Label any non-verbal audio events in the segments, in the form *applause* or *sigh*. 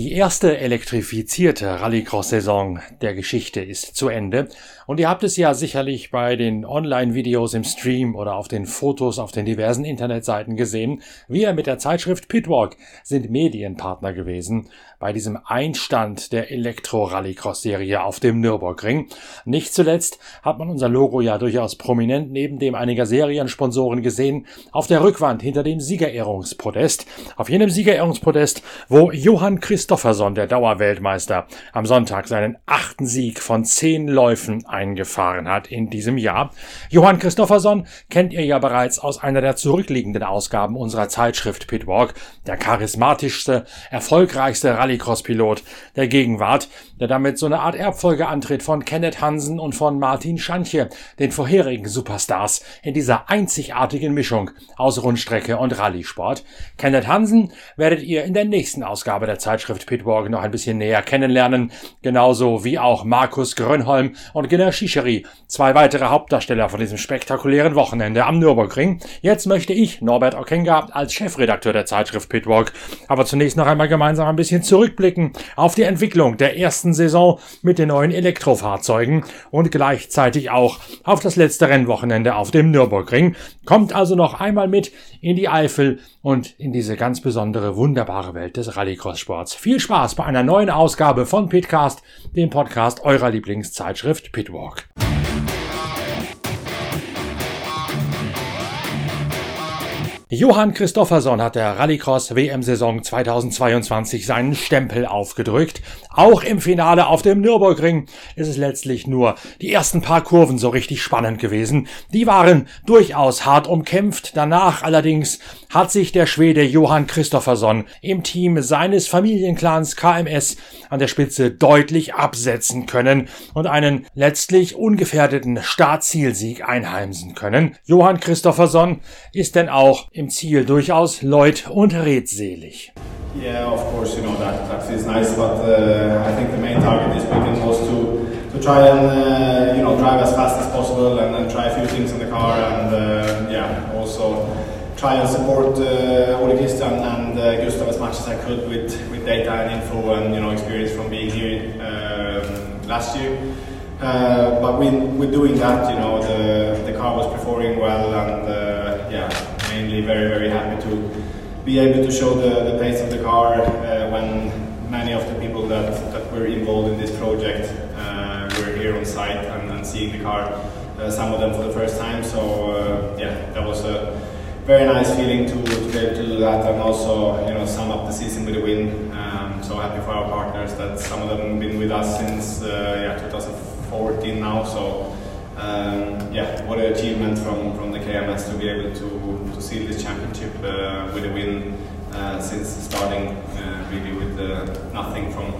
Die erste elektrifizierte Rallycross-Saison der Geschichte ist zu Ende und ihr habt es ja sicherlich bei den Online-Videos im Stream oder auf den Fotos auf den diversen Internetseiten gesehen. Wir mit der Zeitschrift Pitwalk sind Medienpartner gewesen bei diesem Einstand der Elektro-Rallycross-Serie auf dem Nürburgring. Nicht zuletzt hat man unser Logo ja durchaus prominent neben dem einiger Seriensponsoren gesehen auf der Rückwand hinter dem Siegerehrungspodest. Auf jenem Siegerehrungspodest, wo Johann Christofferson, der Dauerweltmeister, am Sonntag seinen achten Sieg von zehn Läufen eingefahren hat in diesem Jahr. Johann Christofferson kennt ihr ja bereits aus einer der zurückliegenden Ausgaben unserer Zeitschrift Pitwalk, der charismatischste, erfolgreichste Rally Rallycross-Pilot der Gegenwart, der damit so eine Art Erbfolge antritt von Kenneth Hansen und von Martin Schanche, den vorherigen Superstars in dieser einzigartigen Mischung aus Rundstrecke und Rallye-Sport. Kenneth Hansen werdet ihr in der nächsten Ausgabe der Zeitschrift Pitwalk noch ein bisschen näher kennenlernen, genauso wie auch Markus Grönholm und Ginner Schischeri, zwei weitere Hauptdarsteller von diesem spektakulären Wochenende am Nürburgring. Jetzt möchte ich, Norbert Okenga, als Chefredakteur der Zeitschrift Pitwalk, aber zunächst noch einmal gemeinsam ein bisschen zurückblicken auf die Entwicklung der ersten Saison mit den neuen Elektrofahrzeugen und gleichzeitig auch auf das letzte Rennwochenende auf dem Nürburgring. Kommt also noch einmal mit in die Eifel und in diese ganz besondere, wunderbare Welt des Rallycross-Sports. Viel Spaß bei einer neuen Ausgabe von Pitcast, dem Podcast eurer Lieblingszeitschrift Pitwalk. walk. Johann Christofferson hat der Rallycross WM-Saison 2022 seinen Stempel aufgedrückt. Auch im Finale auf dem Nürburgring ist es letztlich nur die ersten paar Kurven so richtig spannend gewesen. Die waren durchaus hart umkämpft. Danach allerdings hat sich der Schwede Johann Christofferson im Team seines Familienclans KMS an der Spitze deutlich absetzen können und einen letztlich ungefährdeten Startzielsieg einheimsen können. Johann Christofferson ist denn auch im Ziel durchaus leut und redselig. Yeah, of course, you know that that feels nice, but uh, I think the main target this weekend was to to try and uh, you know drive as fast as possible and, and try a few things in the car and uh, yeah, also try and support uh, Ole Christian and uh, Gustav as much as I could with with data and info and you know experience from being here um, last year. Uh, but when, with doing that, you know, the, the car was performing well and uh, yeah, mainly very, very happy to be able to show the, the pace of the car uh, when many of the people that, that were involved in this project uh, were here on site and, and seeing the car, uh, some of them for the first time. So uh, yeah, that was a very nice feeling to, to be able to do that and also you know sum up the season with a win. Um, so happy for our partners that some of them have been with us since yeah 2014 now. So um, yeah, what an achievement from, from the KMS to be able to, to seal this championship uh, with a win uh, since starting uh, really with uh, nothing from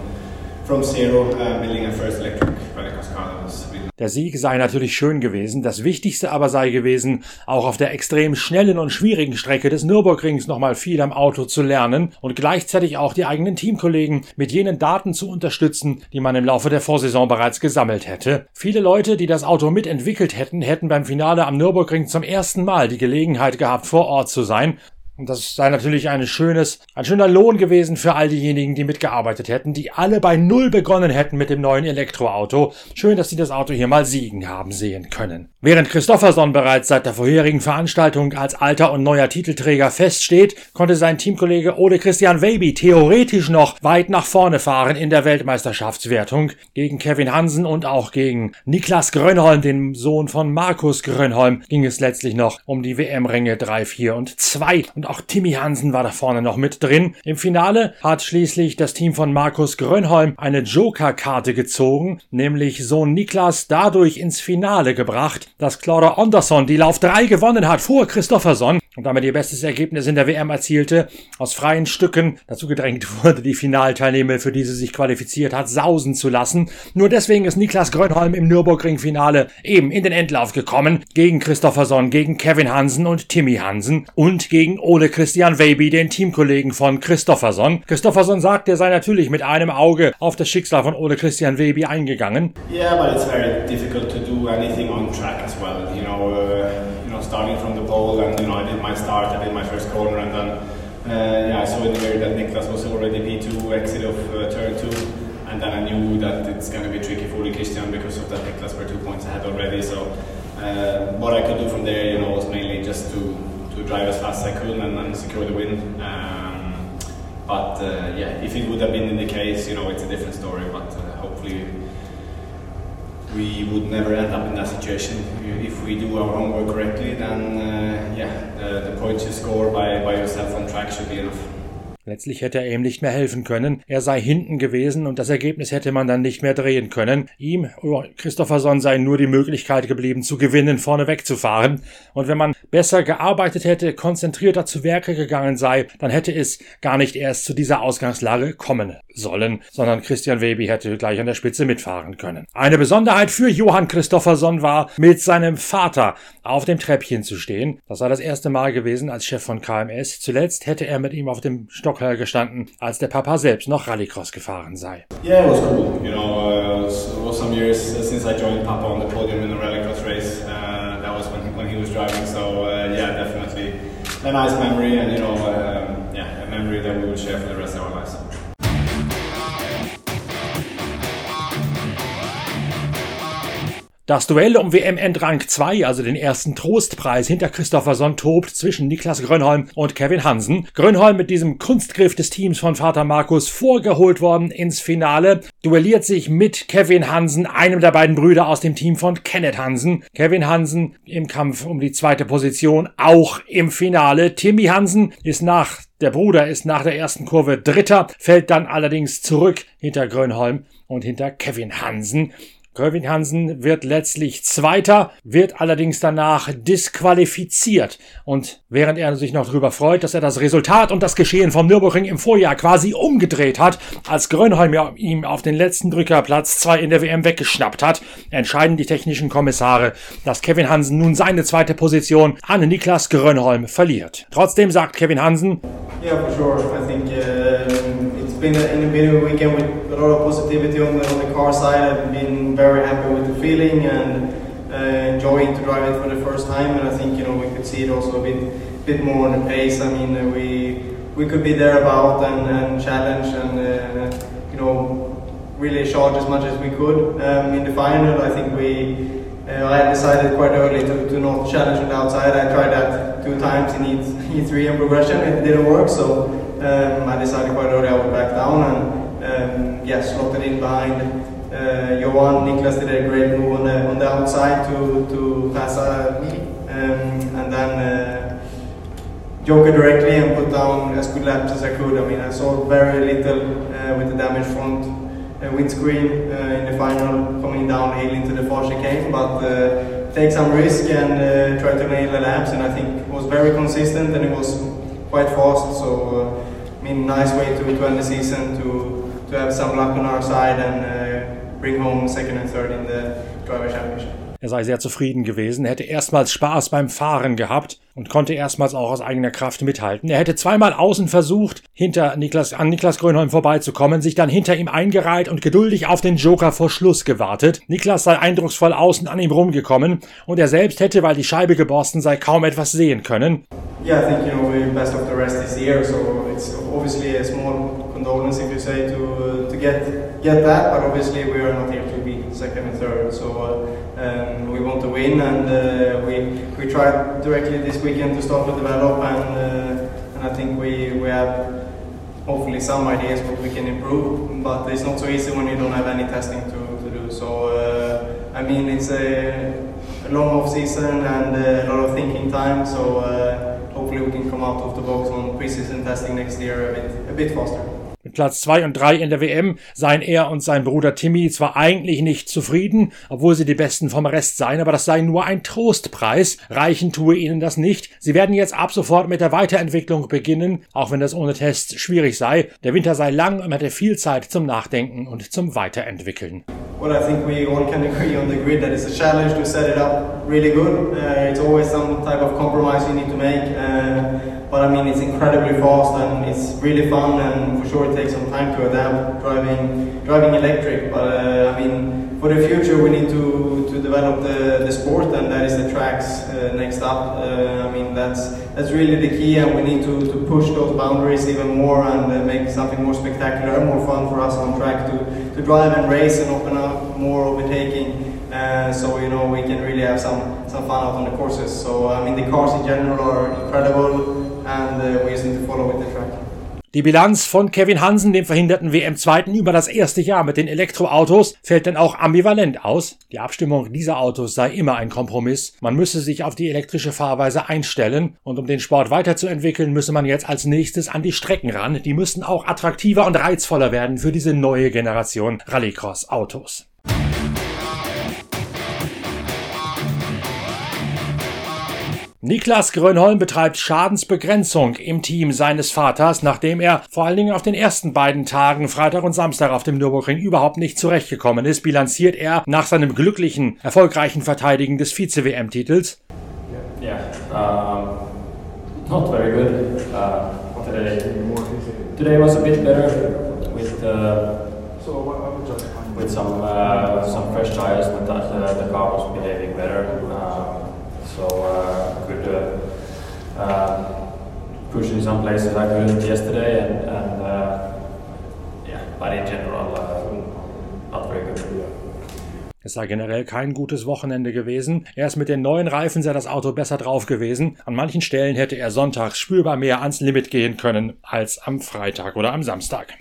Der Sieg sei natürlich schön gewesen, das Wichtigste aber sei gewesen, auch auf der extrem schnellen und schwierigen Strecke des Nürburgrings nochmal viel am Auto zu lernen und gleichzeitig auch die eigenen Teamkollegen mit jenen Daten zu unterstützen, die man im Laufe der Vorsaison bereits gesammelt hätte. Viele Leute, die das Auto mitentwickelt hätten, hätten beim Finale am Nürburgring zum ersten Mal die Gelegenheit gehabt, vor Ort zu sein und das sei natürlich ein schönes, ein schöner Lohn gewesen für all diejenigen, die mitgearbeitet hätten, die alle bei Null begonnen hätten mit dem neuen Elektroauto. Schön, dass sie das Auto hier mal siegen haben sehen können. Während Christofferson bereits seit der vorherigen Veranstaltung als alter und neuer Titelträger feststeht, konnte sein Teamkollege Ole Christian Weiby theoretisch noch weit nach vorne fahren in der Weltmeisterschaftswertung. Gegen Kevin Hansen und auch gegen Niklas Grönholm, den Sohn von Markus Grönholm, ging es letztlich noch um die WM-Ränge 3, 4 und 2. Und auch Timmy Hansen war da vorne noch mit drin. Im Finale hat schließlich das Team von Markus Grönholm eine Joker-Karte gezogen, nämlich Sohn Niklas dadurch ins Finale gebracht, dass Clara Andersson die Lauf 3 gewonnen hat vor Christofferson und damit ihr bestes Ergebnis in der WM erzielte, aus freien Stücken dazu gedrängt *laughs* wurde, die Finalteilnehmer, für die sie sich qualifiziert hat, sausen zu lassen. Nur deswegen ist Niklas Grönholm im Nürburgring-Finale eben in den Endlauf gekommen, gegen Christofferson, gegen Kevin Hansen und Timmy Hansen und gegen Ole Christian Weiby, den Teamkollegen von Christofferson. Christofferson sagt, er sei natürlich mit einem Auge auf das Schicksal von Ole Christian Weiby eingegangen. Yeah, but it's very difficult to do anything on track as well. You know, uh, you know, starting from the pole and you know, I did my start, I did my first corner, and then uh, yeah, I saw in the mirror that Niklas was already P2 exit of uh, turn two, and then I knew that it's going to be tricky for Christian because of that Niklas were two points ahead already. So uh, what I could do from there, you know, was mainly just to to drive as fast as I could and, and secure the win. Um, but uh, yeah, if it would have been in the case, you know, it's a different story. But uh, hopefully we would never end up in that situation. If we do our homework correctly, then uh, yeah, the, the points you score by, by yourself on track should be enough. Letztlich hätte er ihm nicht mehr helfen können. Er sei hinten gewesen und das Ergebnis hätte man dann nicht mehr drehen können. Ihm, oh, Christopherson, sei nur die Möglichkeit geblieben, zu gewinnen, vorne wegzufahren. Und wenn man besser gearbeitet hätte, konzentrierter zu Werke gegangen sei, dann hätte es gar nicht erst zu dieser Ausgangslage kommen sollen, sondern Christian Webi hätte gleich an der Spitze mitfahren können. Eine Besonderheit für Johann Christopherson war, mit seinem Vater auf dem Treppchen zu stehen. Das war das erste Mal gewesen als Chef von KMS. Zuletzt hätte er mit ihm auf dem Stock gestanden, als der Papa selbst noch Rallycross gefahren sei. Yeah, it was cool. You know, uh, it was some years since I joined Papa on the podium in a rallycross race. Uh, that was when he, when he was driving. So uh, yeah, definitely a nice memory, and you know, um, yeah, a memory that we will share for the rest of our lives. Das Duell um WM-Endrang 2, also den ersten Trostpreis hinter Christopherson, tobt zwischen Niklas Grönholm und Kevin Hansen. Grönholm mit diesem Kunstgriff des Teams von Vater Markus vorgeholt worden ins Finale, duelliert sich mit Kevin Hansen, einem der beiden Brüder aus dem Team von Kenneth Hansen. Kevin Hansen im Kampf um die zweite Position, auch im Finale. Timmy Hansen ist nach der Bruder ist nach der ersten Kurve Dritter, fällt dann allerdings zurück hinter Grönholm und hinter Kevin Hansen. Kevin Hansen wird letztlich Zweiter, wird allerdings danach disqualifiziert. Und während er sich noch darüber freut, dass er das Resultat und das Geschehen vom Nürburgring im Vorjahr quasi umgedreht hat, als Grönholm ihm auf den letzten Drücker Platz 2 in der WM weggeschnappt hat, entscheiden die technischen Kommissare, dass Kevin Hansen nun seine zweite Position an Niklas Grönholm verliert. Trotzdem sagt Kevin Hansen, Yeah, for sure. I think uh, been a, bit of a weekend with a lot of positivity on the, on the car side. I've been very happy with the feeling and uh, enjoying to drive it for the first time. And I think you know we could see it also a bit bit more on the pace. I mean, uh, we we could be there about and, and challenge and uh, you know really charge as much as we could. Um, in the final, I think we. Uh, I decided quite early to, to not challenge on the outside. I tried that two times in E, E3 and progression. It didn't work, so um, I decided quite early I would back down and um, yeah, slotted in behind uh, Johan. Niklas did a great move on the, on the outside to, to pass uh, me, um, and then uh, Joker directly and put down as good laps as I could. I mean, I saw very little uh, with the damaged front uh, windscreen uh, in the final, coming downhill into the far chicane, but uh, take some risk and uh, try to nail the laps. And I think it was very consistent and it was quite fast. So, uh, I mean, nice way to, to end the season to to have some luck on our side and uh, bring home second and third in the driver championship. Er sei sehr zufrieden gewesen, hätte erstmals Spaß beim Fahren gehabt und konnte erstmals auch aus eigener Kraft mithalten. Er hätte zweimal außen versucht, hinter Niklas, an Niklas Grönholm vorbeizukommen, sich dann hinter ihm eingereiht und geduldig auf den Joker vor Schluss gewartet. Niklas sei eindrucksvoll außen an ihm rumgekommen und er selbst hätte, weil die Scheibe geborsten sei, kaum etwas sehen können. Yeah, I think you know we're best of the rest this year, so it's obviously a small condolence if you say to uh, to get get that, but obviously we are not here to be second and third, so uh, um, we want to win, and uh, we we tried directly this weekend to start to develop, and uh, and I think we we have hopefully some ideas what we can improve, but it's not so easy when you don't have any testing to, to do. So uh, I mean it's a, a long off season and a lot of thinking time, so. Uh, hopefully we can come out of the box on preseason testing next year a bit, a bit faster. Platz 2 und 3 in der WM seien er und sein Bruder Timmy zwar eigentlich nicht zufrieden, obwohl sie die Besten vom Rest seien, aber das sei nur ein Trostpreis. Reichen tue ihnen das nicht. Sie werden jetzt ab sofort mit der Weiterentwicklung beginnen, auch wenn das ohne Tests schwierig sei. Der Winter sei lang und man hätte viel Zeit zum Nachdenken und zum Weiterentwickeln. Well, I think we all can agree on the grid that it's a challenge to set it up really good. Uh, it's always some type of compromise you need to make. Uh, but I mean, it's incredibly fast and it's really fun, and for sure it takes some time to adapt driving driving electric. But uh, I mean, for the future, we need to to develop the, the sport, and that is the tracks uh, next up. Uh, I mean, that's that's really the key, and we need to, to push those boundaries even more and uh, make something more spectacular and more fun for us on track to, to drive and race and open up more overtaking. Uh, so you know we can really have some some fun out on the courses. So I mean the cars in general are incredible, uh. Die Bilanz von Kevin Hansen, dem verhinderten WM-Zweiten, über das erste Jahr mit den Elektroautos fällt dann auch ambivalent aus. Die Abstimmung dieser Autos sei immer ein Kompromiss. Man müsse sich auf die elektrische Fahrweise einstellen und um den Sport weiterzuentwickeln, müsse man jetzt als nächstes an die Strecken ran. Die müssten auch attraktiver und reizvoller werden für diese neue Generation Rallycross-Autos. Niklas Grönholm betreibt Schadensbegrenzung im Team seines Vaters, nachdem er vor allen Dingen auf den ersten beiden Tagen, Freitag und Samstag auf dem Nürburgring überhaupt nicht zurechtgekommen ist, bilanziert er nach seinem glücklichen, erfolgreichen Verteidigen des Vize-WM-Titels. Yeah, um, not very good uh, today. Today was a bit better with uh, with some uh, some fresh tires, but uh, the car was behaving better. Um, so uh, could uh, push in some places I couldn't yesterday, and, and uh, yeah, but in general, not very good. Es sei generell kein gutes Wochenende gewesen. Erst mit den neuen Reifen sei das Auto besser drauf gewesen. An manchen Stellen hätte er sonntags spürbar mehr ans Limit gehen können als am Freitag oder am Samstag.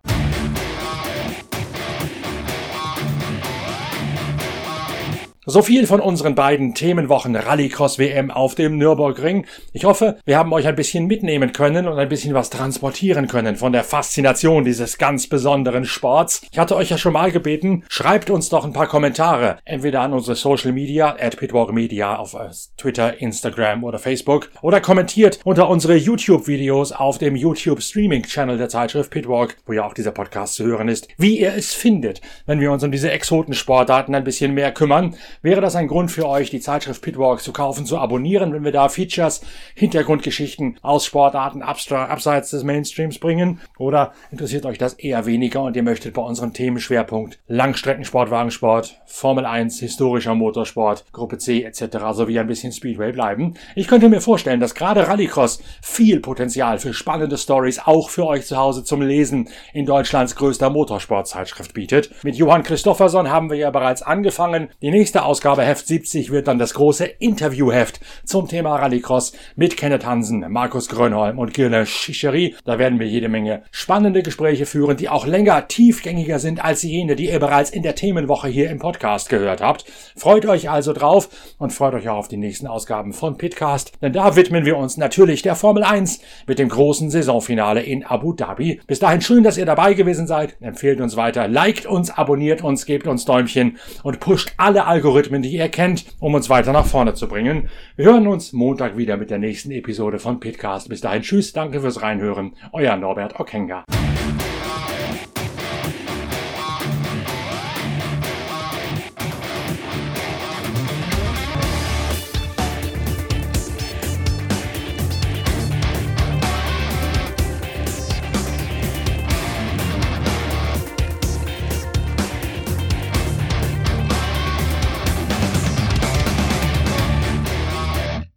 So viel von unseren beiden Themenwochen Rallycross WM auf dem Nürburgring. Ich hoffe, wir haben euch ein bisschen mitnehmen können und ein bisschen was transportieren können von der Faszination dieses ganz besonderen Sports. Ich hatte euch ja schon mal gebeten, schreibt uns doch ein paar Kommentare, entweder an unsere Social Media, at Pitwalk Media auf äh, Twitter, Instagram oder Facebook oder kommentiert unter unsere YouTube-Videos auf dem YouTube Streaming Channel der Zeitschrift Pitwalk, wo ja auch dieser Podcast zu hören ist, wie ihr es findet, wenn wir uns um diese Exotensportarten ein bisschen mehr kümmern wäre das ein Grund für euch, die Zeitschrift Pitwalk zu kaufen, zu abonnieren, wenn wir da Features, Hintergrundgeschichten aus Sportarten abseits des Mainstreams bringen? Oder interessiert euch das eher weniger und ihr möchtet bei unserem Themenschwerpunkt Langstreckensport, Wagensport, Formel 1, historischer Motorsport, Gruppe C etc. sowie ein bisschen Speedway bleiben? Ich könnte mir vorstellen, dass gerade Rallycross viel Potenzial für spannende Stories auch für euch zu Hause zum Lesen in Deutschlands größter Motorsportzeitschrift bietet. Mit Johann Christofferson haben wir ja bereits angefangen. Die nächste Ausgabe Heft 70 wird dann das große Interviewheft zum Thema Rallycross mit Kenneth Hansen, Markus Grönholm und Gilles Chichery. Da werden wir jede Menge spannende Gespräche führen, die auch länger, tiefgängiger sind als jene, die ihr bereits in der Themenwoche hier im Podcast gehört habt. Freut euch also drauf und freut euch auch auf die nächsten Ausgaben von Pitcast, denn da widmen wir uns natürlich der Formel 1 mit dem großen Saisonfinale in Abu Dhabi. Bis dahin schön, dass ihr dabei gewesen seid. Empfehlt uns weiter, liked uns, abonniert uns, gebt uns Däumchen und pusht alle Algorithmen Algorithmen, die ihr kennt, um uns weiter nach vorne zu bringen. Wir hören uns Montag wieder mit der nächsten Episode von Pitcast. Bis dahin, tschüss, danke fürs Reinhören. Euer Norbert Okenga.